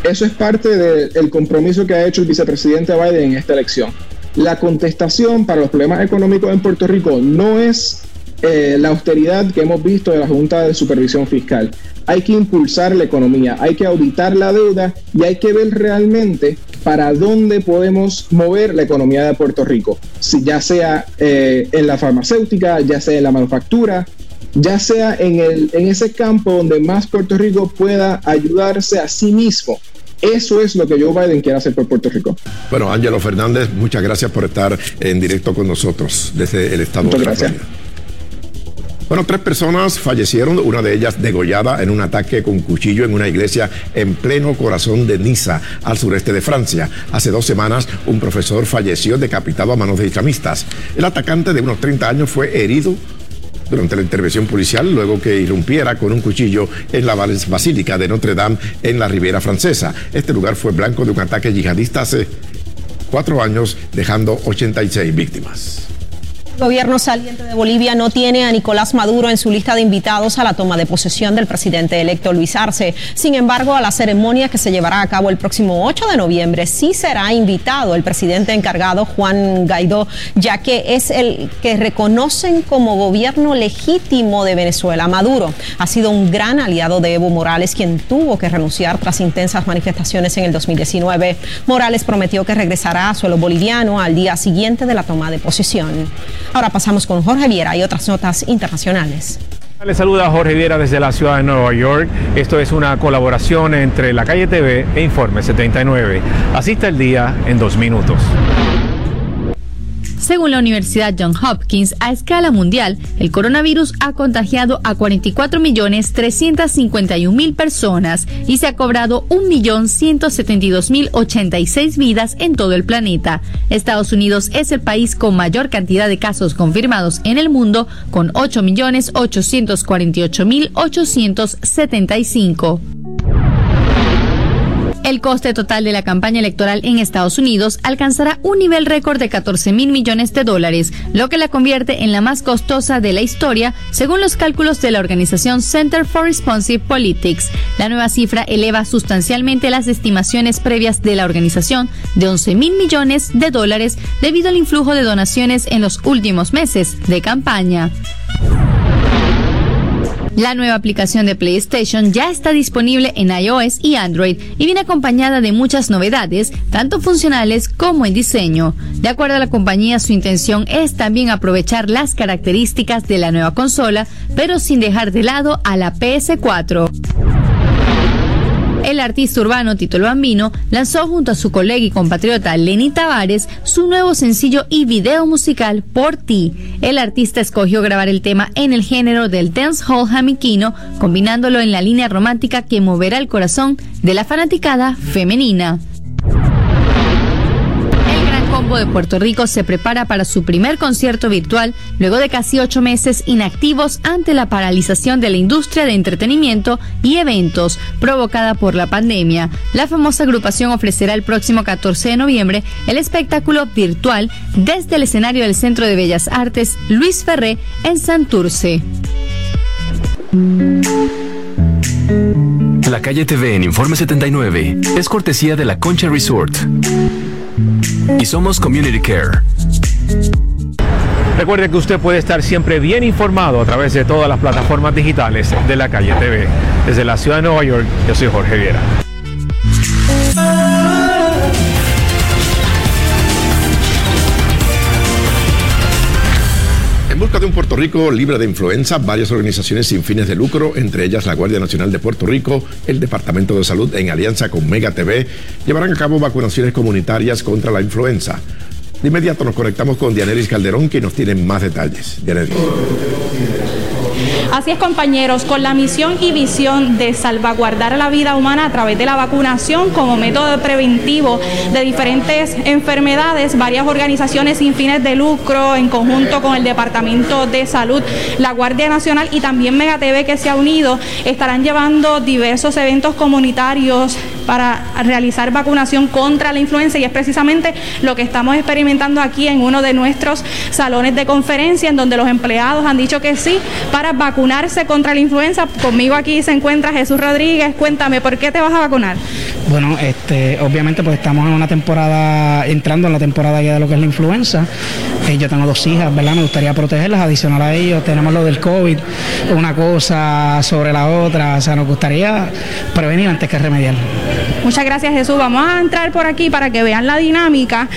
Eso es parte del compromiso que ha hecho el vicepresidente Biden en esta elección. La contestación para los problemas económicos en Puerto Rico no es eh, la austeridad que hemos visto de la Junta de Supervisión Fiscal. Hay que impulsar la economía, hay que auditar la deuda y hay que ver realmente para dónde podemos mover la economía de Puerto Rico, si ya sea eh, en la farmacéutica, ya sea en la manufactura, ya sea en, el, en ese campo donde más Puerto Rico pueda ayudarse a sí mismo. Eso es lo que Joe Biden quiere hacer por Puerto Rico. Bueno, Ángelo Fernández, muchas gracias por estar en directo con nosotros desde el estado de la Florida. Bueno, tres personas fallecieron, una de ellas degollada en un ataque con cuchillo en una iglesia en pleno corazón de Niza, al sureste de Francia. Hace dos semanas, un profesor falleció decapitado a manos de islamistas. El atacante de unos 30 años fue herido durante la intervención policial luego que irrumpiera con un cuchillo en la Basílica de Notre Dame en la Riviera Francesa. Este lugar fue blanco de un ataque yihadista hace cuatro años, dejando 86 víctimas. Gobierno saliente de Bolivia no tiene a Nicolás Maduro en su lista de invitados a la toma de posesión del presidente electo Luis Arce. Sin embargo, a la ceremonia que se llevará a cabo el próximo 8 de noviembre sí será invitado el presidente encargado Juan Guaidó, ya que es el que reconocen como gobierno legítimo de Venezuela. Maduro ha sido un gran aliado de Evo Morales, quien tuvo que renunciar tras intensas manifestaciones en el 2019. Morales prometió que regresará a suelo boliviano al día siguiente de la toma de posesión. Ahora pasamos con Jorge Viera y otras notas internacionales. Les saluda Jorge Viera desde la ciudad de Nueva York. Esto es una colaboración entre La Calle TV e Informe 79. Asista el día en dos minutos. Según la Universidad Johns Hopkins, a escala mundial, el coronavirus ha contagiado a 44.351.000 personas y se ha cobrado 1.172.086 vidas en todo el planeta. Estados Unidos es el país con mayor cantidad de casos confirmados en el mundo, con 8.848.875. El coste total de la campaña electoral en Estados Unidos alcanzará un nivel récord de 14 mil millones de dólares, lo que la convierte en la más costosa de la historia, según los cálculos de la organización Center for Responsive Politics. La nueva cifra eleva sustancialmente las estimaciones previas de la organización de 11 mil millones de dólares debido al influjo de donaciones en los últimos meses de campaña. La nueva aplicación de PlayStation ya está disponible en iOS y Android y viene acompañada de muchas novedades, tanto funcionales como en diseño. De acuerdo a la compañía, su intención es también aprovechar las características de la nueva consola, pero sin dejar de lado a la PS4. El artista urbano Tito el Bambino lanzó junto a su colega y compatriota Lenny Tavares su nuevo sencillo y video musical Por ti. El artista escogió grabar el tema en el género del dancehall jamiquino, combinándolo en la línea romántica que moverá el corazón de la fanaticada femenina de Puerto Rico se prepara para su primer concierto virtual luego de casi ocho meses inactivos ante la paralización de la industria de entretenimiento y eventos provocada por la pandemia. La famosa agrupación ofrecerá el próximo 14 de noviembre el espectáculo virtual desde el escenario del Centro de Bellas Artes Luis Ferré en Santurce. La calle TV en Informe 79 es cortesía de la Concha Resort y somos Community Care. Recuerde que usted puede estar siempre bien informado a través de todas las plataformas digitales de la calle TV. Desde la ciudad de Nueva York, yo soy Jorge Viera. Busca de un Puerto Rico libre de influenza, varias organizaciones sin fines de lucro, entre ellas la Guardia Nacional de Puerto Rico, el Departamento de Salud en alianza con Mega TV, llevarán a cabo vacunaciones comunitarias contra la influenza. De inmediato nos conectamos con Dianeris Calderón, que nos tiene más detalles. Dianeris. Así es, compañeros, con la misión y visión de salvaguardar la vida humana a través de la vacunación como método preventivo de diferentes enfermedades, varias organizaciones sin fines de lucro, en conjunto con el Departamento de Salud, la Guardia Nacional y también Mega TV que se ha unido, estarán llevando diversos eventos comunitarios para realizar vacunación contra la influenza y es precisamente lo que estamos experimentando aquí en uno de nuestros salones de conferencia en donde los empleados han dicho que sí para vacunarse contra la influenza. Conmigo aquí se encuentra Jesús Rodríguez. Cuéntame, ¿por qué te vas a vacunar? Bueno, este, obviamente pues estamos en una temporada, entrando en la temporada ya de lo que es la influenza. Eh, yo tengo dos hijas, ¿verdad? Me gustaría protegerlas, adicional a ellos tenemos lo del COVID, una cosa sobre la otra, o sea, nos gustaría prevenir antes que remediar. Muchas gracias Jesús. Vamos a entrar por aquí para que vean la dinámica.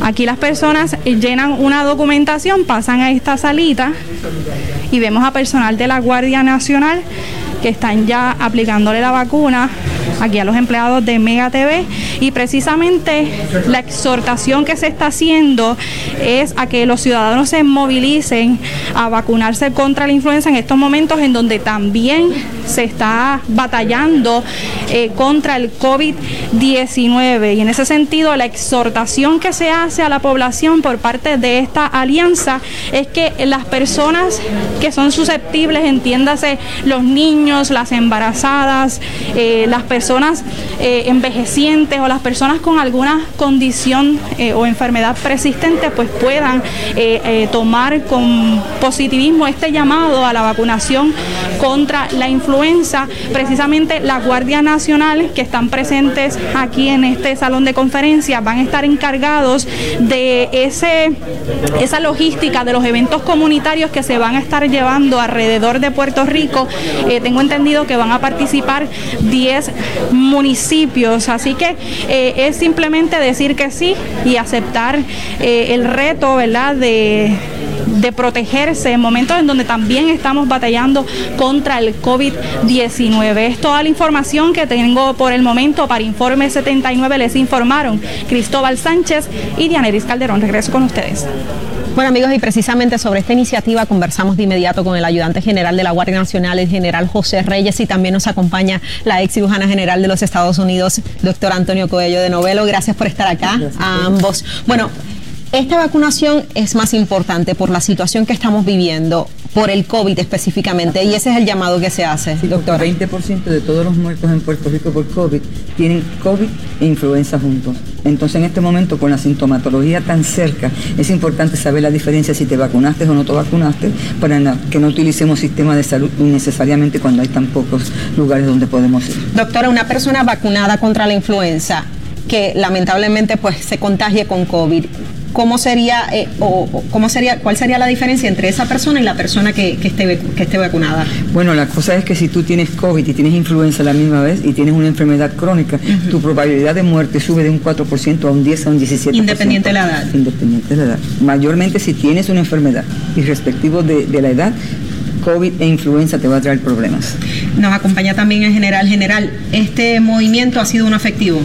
Aquí las personas llenan una documentación, pasan a esta salita y vemos a personal de la Guardia Nacional que están ya aplicándole la vacuna aquí a los empleados de Mega TV y precisamente la exhortación que se está haciendo es a que los ciudadanos se movilicen a vacunarse contra la influenza en estos momentos en donde también se está batallando eh, contra el COVID-19 y en ese sentido la exhortación que se hace a la población por parte de esta alianza es que las personas que son susceptibles, entiéndase los niños, las embarazadas, eh, las personas eh, envejecientes o las personas con alguna condición o enfermedad persistente, pues puedan tomar con positivismo este llamado a la vacunación contra la influenza. Precisamente la Guardia Nacional que están presentes aquí en este salón de conferencias van a estar encargados de ese, esa logística de los eventos comunitarios que se van a estar llevando alrededor de Puerto Rico. tengo entendido que van a participar 10 municipios, así que eh, es simplemente decir que sí y aceptar eh, el reto, ¿verdad?, de de protegerse en momentos en donde también estamos batallando contra el COVID-19. Es toda la información que tengo por el momento para Informe 79. Les informaron Cristóbal Sánchez y Dianeris Calderón. Regreso con ustedes. Bueno amigos, y precisamente sobre esta iniciativa conversamos de inmediato con el ayudante general de la Guardia Nacional, el general José Reyes, y también nos acompaña la ex cirujana general de los Estados Unidos, doctor Antonio Coello de Novelo. Gracias por estar acá a ambos. Bueno, esta vacunación es más importante por la situación que estamos viviendo, por el COVID específicamente, y ese es el llamado que se hace, sí, doctor. 20% de todos los muertos en Puerto Rico por COVID tienen COVID e influenza juntos. Entonces, en este momento, con la sintomatología tan cerca, es importante saber la diferencia si te vacunaste o no te vacunaste, para que no utilicemos sistemas de salud innecesariamente cuando hay tan pocos lugares donde podemos ir. Doctora, una persona vacunada contra la influenza que lamentablemente pues se contagie con COVID, ¿cómo sería, eh, o, cómo sería, cuál sería la diferencia entre esa persona y la persona que, esté, que esté vacunada? Bueno, la cosa es que si tú tienes COVID y tienes influenza a la misma vez y tienes una enfermedad crónica, tu probabilidad de muerte sube de un 4% a un 10 a un 17%. Independiente de la edad. Independiente de la edad. Mayormente si tienes una enfermedad y respectivo de, de la edad, COVID e influenza te va a traer problemas. Nos acompaña también el general. General, ¿este movimiento ha sido un efectivo?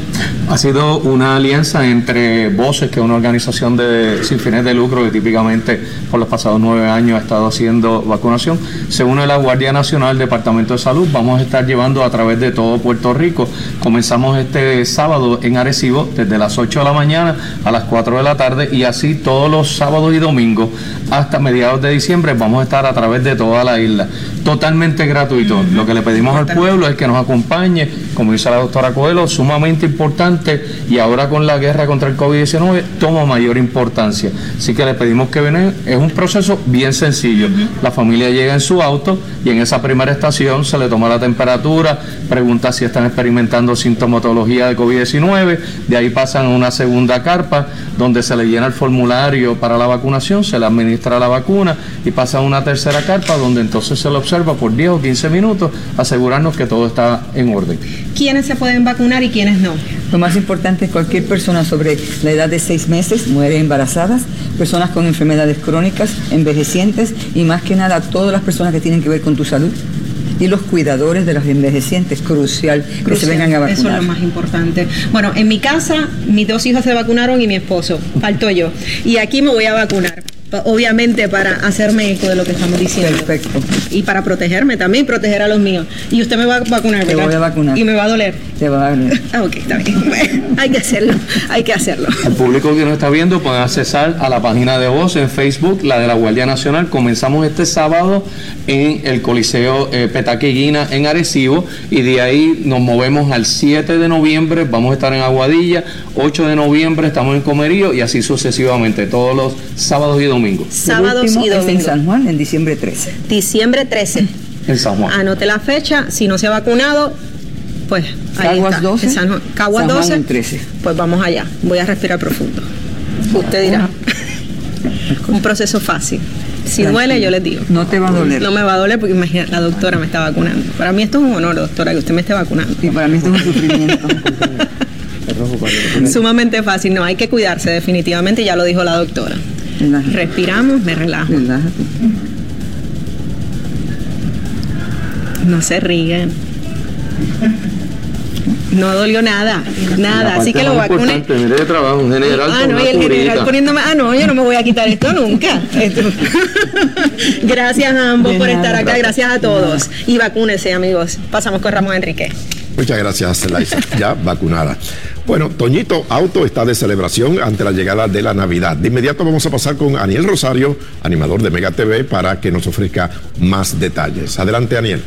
Ha sido una alianza entre Voces, que es una organización de, sin fines de lucro que típicamente por los pasados nueve años ha estado haciendo vacunación. Se une la Guardia Nacional, Departamento de Salud. Vamos a estar llevando a través de todo Puerto Rico. Comenzamos este sábado en Arecibo desde las 8 de la mañana a las 4 de la tarde y así todos los sábados y domingos hasta mediados de diciembre vamos a estar a través de toda la isla. Totalmente gratuito. Lo que le pedimos al pueblo es que nos acompañe, como dice la doctora Coelho, sumamente importante y ahora con la guerra contra el COVID-19 toma mayor importancia. Así que le pedimos que vengan. Es un proceso bien sencillo. La familia llega en su auto y en esa primera estación se le toma la temperatura, pregunta si están experimentando sintomatología de COVID-19, de ahí pasan a una segunda carpa donde se le llena el formulario para la vacunación, se le administra la vacuna y pasa a una tercera carpa donde entonces se le observa por 10 o 15 minutos, asegurarnos que todo está en orden. ¿Quiénes se pueden vacunar y quiénes no? Lo más importante es cualquier persona sobre la edad de 6 meses, mujeres embarazadas, personas con enfermedades crónicas, envejecientes y más que nada todas las personas que tienen que ver con tu salud Y los cuidadores de los envejecientes, crucial, que se Crucial. vengan a vacunar. Eso es lo más importante. Bueno, en mi casa, mis dos hijos se vacunaron y mi esposo. Faltó yo. Y aquí me voy a vacunar. Obviamente para hacerme eco de lo que estamos diciendo. Perfecto. Y para protegerme también, proteger a los míos. Y usted me va a vacunar, Te voy a vacunar. Y me va a doler. Te va a doler. Ah, ok, está bien. Bueno, hay que hacerlo, hay que hacerlo. El público que nos está viendo puede accesar a la página de voz en Facebook, la de la Guardia Nacional. Comenzamos este sábado en el Coliseo eh, Petaqueguina en Arecibo y de ahí nos movemos al 7 de noviembre, vamos a estar en Aguadilla, 8 de noviembre estamos en Comerío y así sucesivamente, todos los sábados y domingos. Sábados y es en domingos. San Juan, en diciembre 13. Diciembre 13. En San Juan. Anote la fecha. Si no se ha vacunado, pues ahí Caguas está. 12, En San Juan. Caguas San Juan 12. en 13. Pues vamos allá. Voy a respirar profundo. Usted dirá. Un proceso fácil. Si Tranquilo. duele, yo les digo. No te va a doler. No me va a doler porque imagínate, la doctora me está vacunando. Para mí esto es un honor, doctora, que usted me esté vacunando. Y para mí esto es un sufrimiento. Sumamente fácil. No, hay que cuidarse definitivamente, ya lo dijo la doctora. Respiramos, me relajo. No se ríen. No dolió nada, nada, así que lo vacuné. Mire de trabajo, un general Ah, no, y el general poniéndome, ah, no, yo no me voy a quitar esto nunca. Esto. gracias a ambos De por nada. estar acá, gracias a todos. Y vacúnense, amigos. Pasamos con Ramón Enrique. Muchas gracias, Laisa. Ya vacunada. Bueno, Toñito Auto está de celebración ante la llegada de la Navidad. De inmediato vamos a pasar con Aniel Rosario, animador de Mega TV, para que nos ofrezca más detalles. Adelante, Aniel.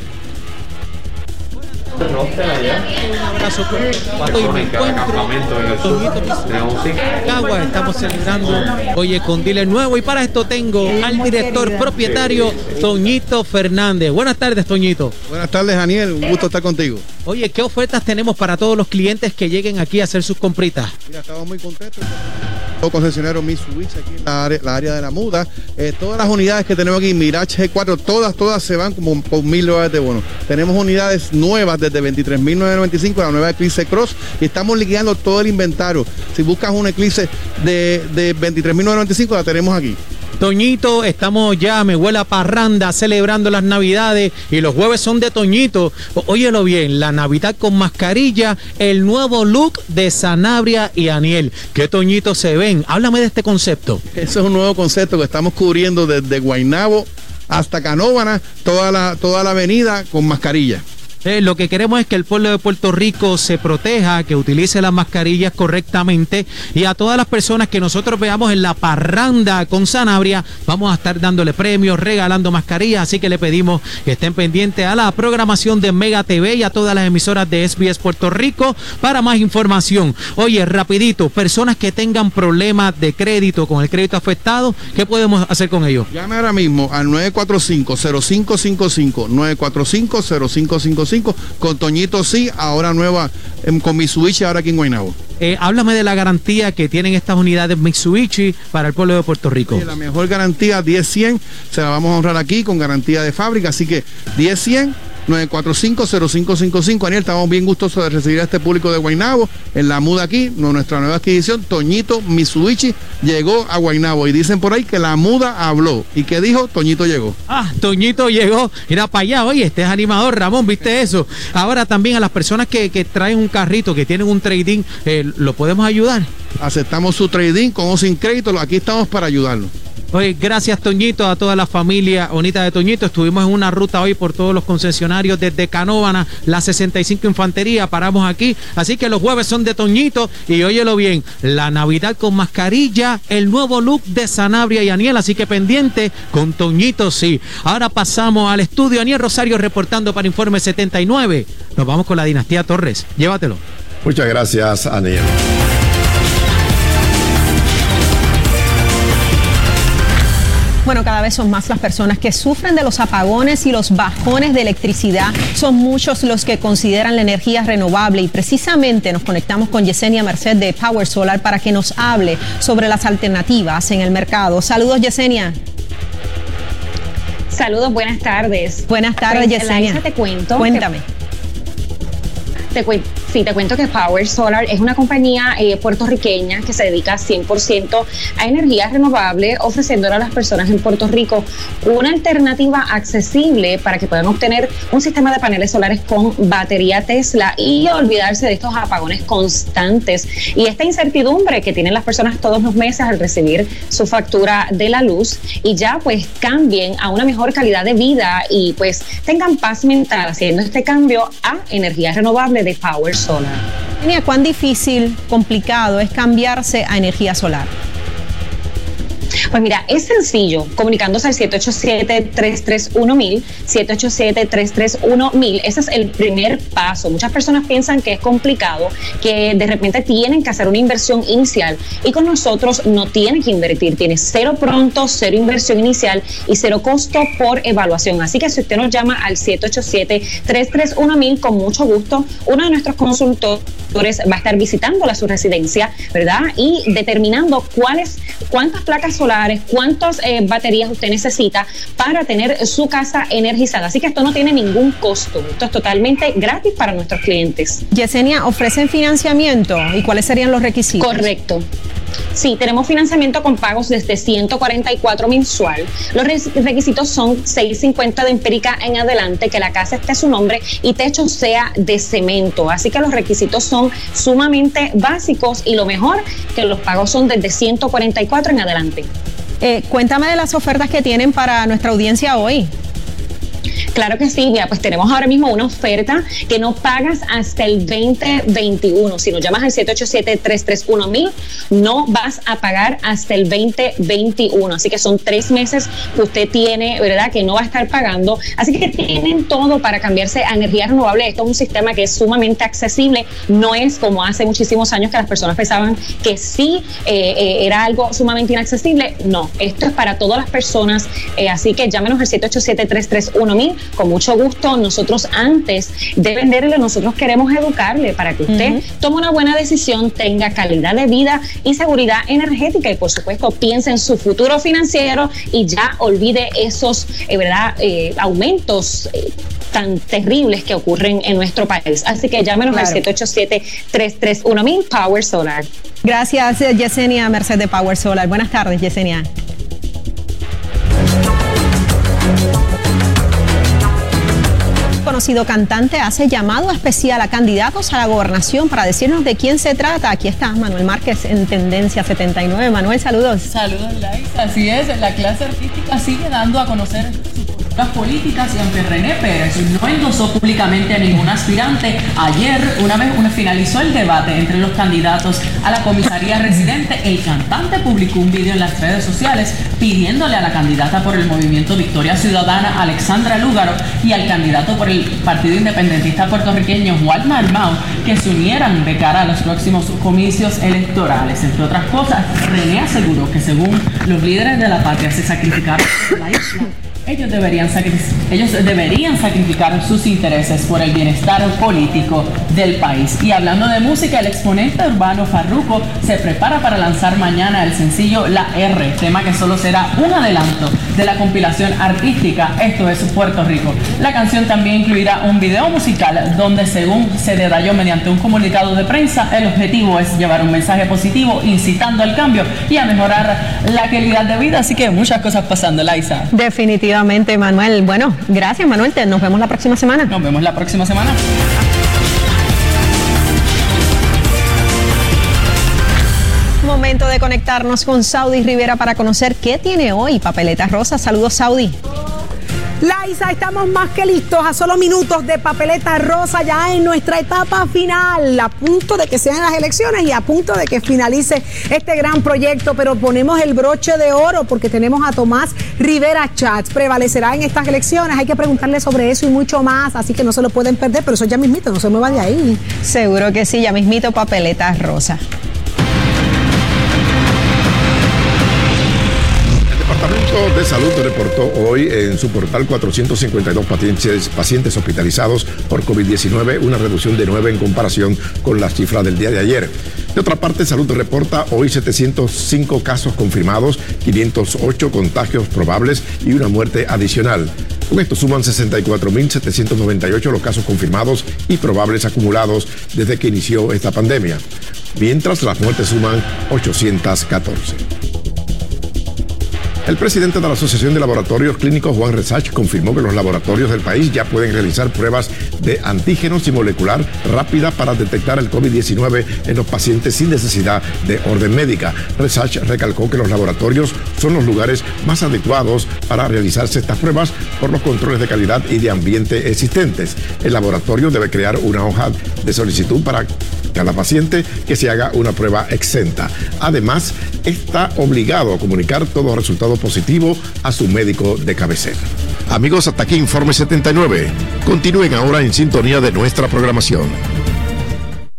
Un abrazo con y me encuentro Cagua, estamos celebrando dealer nuevo y para esto tengo al director propietario Toñito Fernández. Buenas tardes, Toñito. Buenas tardes, Daniel. Un gusto estar contigo. Oye, ¿qué ofertas tenemos para todos los clientes que lleguen aquí a hacer sus compritas? Mira, estamos muy contentos. Todo concesionario Mitsubishi aquí en la área, la área de la muda. Eh, todas las unidades que tenemos aquí, Mirage G4, todas, todas se van como con mil dólares de bono. Tenemos unidades nuevas desde 23.995, la nueva Eclipse Cross, y estamos liquidando todo el inventario. Si buscas una Eclipse de, de 23.995, la tenemos aquí. Toñito, estamos ya, me huele a parranda, celebrando las navidades y los jueves son de Toñito. Óyelo bien, la Navidad con mascarilla, el nuevo look de Sanabria y Aniel. ¿Qué Toñito se ven? Háblame de este concepto. Eso es un nuevo concepto que estamos cubriendo desde Guaynabo hasta Canóvana, toda la, toda la avenida con mascarilla. Eh, lo que queremos es que el pueblo de Puerto Rico se proteja, que utilice las mascarillas correctamente y a todas las personas que nosotros veamos en la parranda con Sanabria, vamos a estar dándole premios, regalando mascarillas, así que le pedimos que estén pendientes a la programación de Mega TV y a todas las emisoras de SBS Puerto Rico para más información. Oye, rapidito, personas que tengan problemas de crédito con el crédito afectado, ¿qué podemos hacer con ellos? Llame ahora mismo al 945-0555, 945-0555, con Toñito Sí, ahora nueva, em, con Mitsubishi ahora aquí en Guaynabo. Eh, háblame de la garantía que tienen estas unidades Mitsubishi para el pueblo de Puerto Rico. La mejor garantía 10-100 se la vamos a honrar aquí con garantía de fábrica, así que 10-100. 945-0555. Aniel, estamos bien gustosos de recibir a este público de Guaynabo en la muda aquí. Nuestra nueva adquisición, Toñito Mitsubishi, llegó a Guaynabo. Y dicen por ahí que la muda habló. ¿Y qué dijo? Toñito llegó. Ah, Toñito llegó, mira para allá, oye, este es animador, Ramón, ¿viste eso? Ahora también a las personas que, que traen un carrito, que tienen un trading, eh, ¿lo podemos ayudar? Aceptamos su trading con o sin crédito. Aquí estamos para ayudarlo. Oye, gracias Toñito, a toda la familia bonita de Toñito. Estuvimos en una ruta hoy por todos los concesionarios desde Canóvana, la 65 Infantería, paramos aquí. Así que los jueves son de Toñito y óyelo bien, la Navidad con mascarilla, el nuevo look de Sanabria y Aniel, así que pendiente con Toñito sí. Ahora pasamos al estudio, Aniel Rosario reportando para Informe 79. Nos vamos con la dinastía Torres, llévatelo. Muchas gracias, Aniel. Bueno, cada vez son más las personas que sufren de los apagones y los bajones de electricidad. Son muchos los que consideran la energía renovable y precisamente nos conectamos con Yesenia Merced de Power Solar para que nos hable sobre las alternativas en el mercado. Saludos, Yesenia. Saludos, buenas tardes. Buenas tardes, Pues, Yesenia. Laisa, te cuento. Cuéntame. te cuento. Sí, te cuento que Power Solar es una compañía eh, puertorriqueña que se dedica 100% a energía renovable, ofreciéndole a las personas en Puerto Rico una alternativa accesible para que puedan obtener un sistema de paneles solares con batería Tesla y olvidarse de estos apagones constantes y esta incertidumbre que tienen las personas todos los meses al recibir su factura de la luz y ya pues cambien a una mejor calidad de vida y pues tengan paz mental haciendo este cambio a energía renovable de Power Solar. ¿Cuán difícil, complicado es cambiarse a energía solar? Pues mira, es sencillo, comunicándose al 787-331-1000, 787-331-1000, ese es el primer paso. Muchas personas piensan que es complicado, que de repente tienen que hacer una inversión inicial y con nosotros no tienen que invertir, tiene cero pronto, cero inversión inicial y cero costo por evaluación. Así que si usted nos llama al 787-331-1000, con mucho gusto, uno de nuestros consultores va a estar visitando su residencia, ¿verdad? Y determinando cuáles, cuántas placas solares, cuántas eh, baterías usted necesita para tener su casa energizada. Así que esto no tiene ningún costo, esto es totalmente gratis para nuestros clientes. Yesenia, ¿ofrecen financiamiento y cuáles serían los requisitos? Correcto. Sí, tenemos financiamiento con pagos desde 144 mensual. Los requisitos son 650 de empírica en adelante, que la casa esté a su nombre y techo sea de cemento. Así que los requisitos son sumamente básicos y lo mejor que los pagos son desde 144 en adelante. Eh, cuéntame de las ofertas que tienen para nuestra audiencia hoy. Claro que sí, mira, pues tenemos ahora mismo una oferta que no pagas hasta el 2021. Si nos llamas al 787-331-1000, no vas a pagar hasta el 2021. Así que son tres meses que usted tiene, ¿verdad? Que no va a estar pagando. Así que tienen todo para cambiarse a energía renovable. Esto es un sistema que es sumamente accesible. No es como hace muchísimos años que las personas pensaban que sí eh, eh, era algo sumamente inaccesible. No, esto es para todas las personas. Eh, así que llámenos al 787-331-1000 con mucho gusto. Nosotros antes de venderle, nosotros queremos educarle para que usted tome una buena decisión, tenga calidad de vida y seguridad energética y por supuesto piense en su futuro financiero y ya olvide esos, eh, ¿verdad? Eh, aumentos. Eh, tan terribles que ocurren en nuestro país. Así que llámenos al 787-331-1000 Power Solar. Gracias, Yesenia Merced de Power Solar. Buenas tardes, Yesenia. Conocido cantante hace llamado especial a candidatos a la gobernación para decirnos de quién se trata. Aquí está Manuel Márquez en Tendencia 79. Manuel, saludos. Saludos, Laisa. Así es, la clase artística sigue dando a conocer políticas y aunque René Pérez no endosó públicamente a ningún aspirante, ayer una vez una finalizó el debate entre los candidatos a la comisaría residente, el cantante publicó un video en las redes sociales pidiéndole a la candidata por el movimiento Victoria Ciudadana, Alexandra Lúgaro, y al candidato por el Partido Independentista puertorriqueño, Juan Marmao, que se unieran de cara a los próximos comicios electorales. Entre otras cosas, René aseguró que según los líderes de la patria se sacrificaron la isla ellos deberían, ellos deberían sacrificar sus intereses por el bienestar político del país. Y hablando de música, el exponente urbano Farruko se prepara para lanzar mañana el sencillo La R, tema que solo será un adelanto de la compilación artística Esto es Puerto Rico. La canción también incluirá un video musical donde según se detalló mediante un comunicado de prensa, el objetivo es llevar un mensaje positivo incitando al cambio y a mejorar la calidad de vida. Así que muchas cosas pasando, Laisa. Definitivamente Manuel. Bueno, gracias, Manuel. nos vemos la próxima semana. Nos vemos la próxima semana. Momento de conectarnos con Saudi Rivera para conocer qué tiene hoy Papeleta Rosa. Saludos, Saudi. Laisa, estamos más que listos a solo minutos de papeleta rosa ya en nuestra etapa final, a punto de que sean las elecciones y a punto de que finalice este gran proyecto, pero ponemos el broche de oro porque tenemos a Tomás Rivera Chats, prevalecerá en estas elecciones, hay que preguntarle sobre eso y mucho más, así que no se lo pueden perder, pero eso ya mismito, no se mueva de ahí. Seguro que sí, ya mismito papeleta rosa. De Salud reportó hoy en su portal 452 pacientes, pacientes hospitalizados por COVID-19, una reducción de 9 en comparación con la cifra del día de ayer. De otra parte, Salud reporta hoy 705 casos confirmados, 508 contagios probables y una muerte adicional. Con esto suman 64.798 los casos confirmados y probables acumulados desde que inició esta pandemia, mientras las muertes suman 814. El presidente de la Asociación de Laboratorios Clínicos, Juan Resach, confirmó que los laboratorios del país ya pueden realizar pruebas de antígenos y molecular rápida para detectar el COVID-19 en los pacientes sin necesidad de orden médica. Resach recalcó que los laboratorios son los lugares más adecuados para realizarse estas pruebas por los controles de calidad y de ambiente existentes. El laboratorio debe crear una hoja de solicitud para cada paciente que se haga una prueba exenta. Además, está obligado a comunicar todos los resultados positivos a su médico de cabecera. Amigos, hasta aquí Informe 79. Continúen ahora en sintonía de nuestra programación.